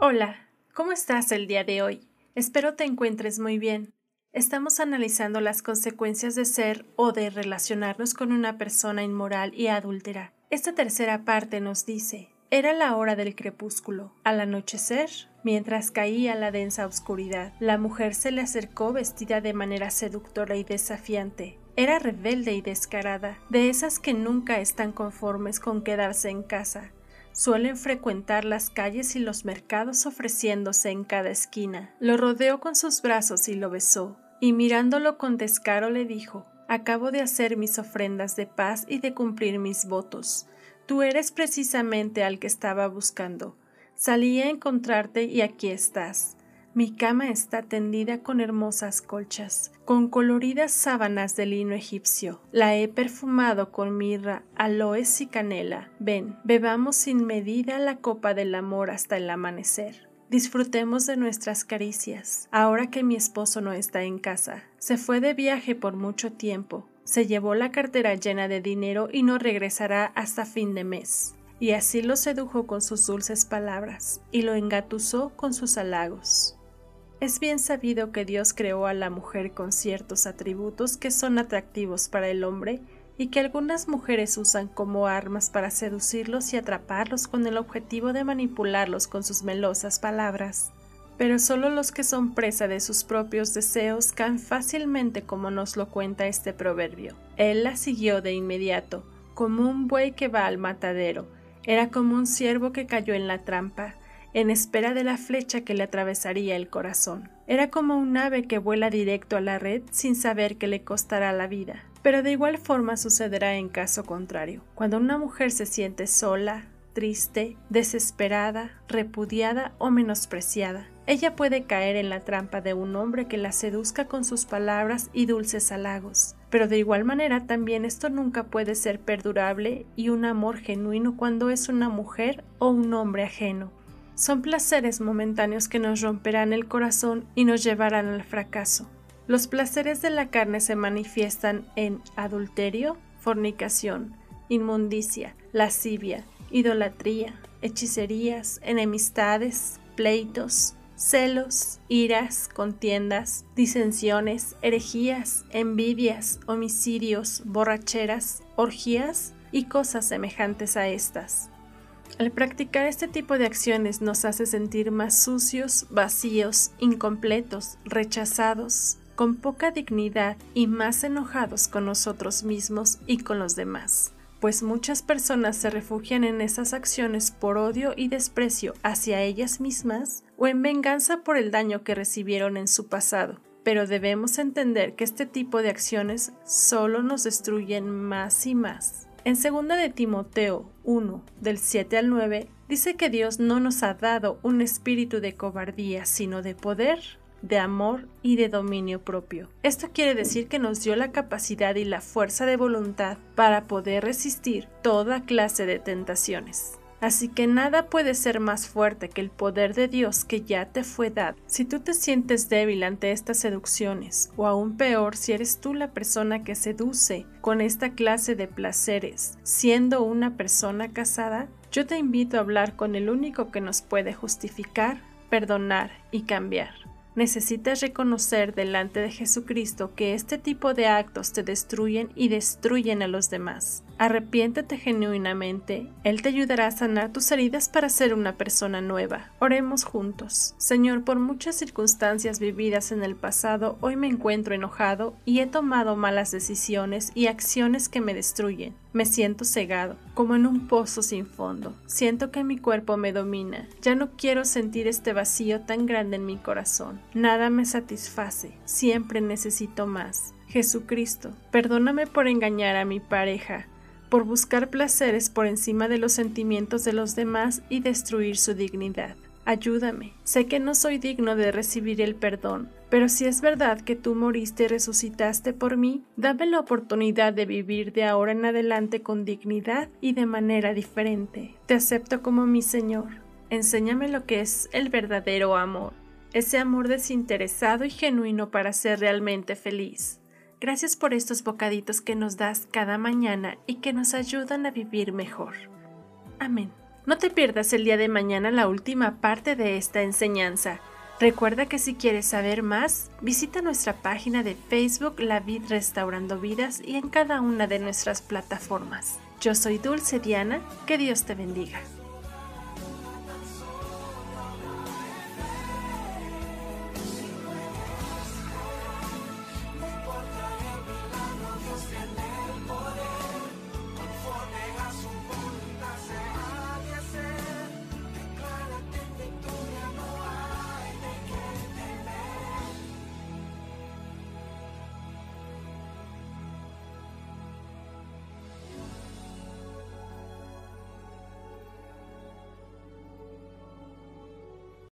Hola, ¿cómo estás el día de hoy? Espero te encuentres muy bien. Estamos analizando las consecuencias de ser o de relacionarnos con una persona inmoral y adúltera. Esta tercera parte nos dice, era la hora del crepúsculo. Al anochecer, mientras caía la densa oscuridad, la mujer se le acercó vestida de manera seductora y desafiante. Era rebelde y descarada, de esas que nunca están conformes con quedarse en casa. Suelen frecuentar las calles y los mercados ofreciéndose en cada esquina. Lo rodeó con sus brazos y lo besó, y mirándolo con descaro le dijo Acabo de hacer mis ofrendas de paz y de cumplir mis votos. Tú eres precisamente al que estaba buscando. Salí a encontrarte y aquí estás. Mi cama está tendida con hermosas colchas, con coloridas sábanas de lino egipcio. La he perfumado con mirra, aloes y canela. Ven, bebamos sin medida la copa del amor hasta el amanecer. Disfrutemos de nuestras caricias, ahora que mi esposo no está en casa. Se fue de viaje por mucho tiempo, se llevó la cartera llena de dinero y no regresará hasta fin de mes. Y así lo sedujo con sus dulces palabras, y lo engatusó con sus halagos. Es bien sabido que Dios creó a la mujer con ciertos atributos que son atractivos para el hombre y que algunas mujeres usan como armas para seducirlos y atraparlos con el objetivo de manipularlos con sus melosas palabras. Pero solo los que son presa de sus propios deseos caen fácilmente como nos lo cuenta este proverbio. Él la siguió de inmediato, como un buey que va al matadero, era como un ciervo que cayó en la trampa, en espera de la flecha que le atravesaría el corazón. Era como un ave que vuela directo a la red sin saber que le costará la vida. Pero de igual forma sucederá en caso contrario. Cuando una mujer se siente sola, triste, desesperada, repudiada o menospreciada, ella puede caer en la trampa de un hombre que la seduzca con sus palabras y dulces halagos. Pero de igual manera también esto nunca puede ser perdurable y un amor genuino cuando es una mujer o un hombre ajeno son placeres momentáneos que nos romperán el corazón y nos llevarán al fracaso. Los placeres de la carne se manifiestan en adulterio, fornicación, inmundicia, lascivia, idolatría, hechicerías, enemistades, pleitos, celos, iras, contiendas, disensiones, herejías, envidias, homicidios, borracheras, orgías y cosas semejantes a estas. Al practicar este tipo de acciones nos hace sentir más sucios, vacíos, incompletos, rechazados, con poca dignidad y más enojados con nosotros mismos y con los demás, pues muchas personas se refugian en esas acciones por odio y desprecio hacia ellas mismas o en venganza por el daño que recibieron en su pasado. Pero debemos entender que este tipo de acciones solo nos destruyen más y más. En 2 de Timoteo 1, del 7 al 9, dice que Dios no nos ha dado un espíritu de cobardía, sino de poder, de amor y de dominio propio. Esto quiere decir que nos dio la capacidad y la fuerza de voluntad para poder resistir toda clase de tentaciones. Así que nada puede ser más fuerte que el poder de Dios que ya te fue dado. Si tú te sientes débil ante estas seducciones, o aún peor si eres tú la persona que seduce con esta clase de placeres, siendo una persona casada, yo te invito a hablar con el único que nos puede justificar, perdonar y cambiar. Necesitas reconocer delante de Jesucristo que este tipo de actos te destruyen y destruyen a los demás. Arrepiéntete genuinamente, Él te ayudará a sanar tus heridas para ser una persona nueva. Oremos juntos. Señor, por muchas circunstancias vividas en el pasado, hoy me encuentro enojado y he tomado malas decisiones y acciones que me destruyen. Me siento cegado, como en un pozo sin fondo. Siento que mi cuerpo me domina. Ya no quiero sentir este vacío tan grande en mi corazón. Nada me satisface. Siempre necesito más. Jesucristo, perdóname por engañar a mi pareja por buscar placeres por encima de los sentimientos de los demás y destruir su dignidad. Ayúdame. Sé que no soy digno de recibir el perdón, pero si es verdad que tú moriste y resucitaste por mí, dame la oportunidad de vivir de ahora en adelante con dignidad y de manera diferente. Te acepto como mi Señor. Enséñame lo que es el verdadero amor, ese amor desinteresado y genuino para ser realmente feliz. Gracias por estos bocaditos que nos das cada mañana y que nos ayudan a vivir mejor. Amén. No te pierdas el día de mañana la última parte de esta enseñanza. Recuerda que si quieres saber más, visita nuestra página de Facebook La Vid Restaurando Vidas y en cada una de nuestras plataformas. Yo soy Dulce Diana, que Dios te bendiga.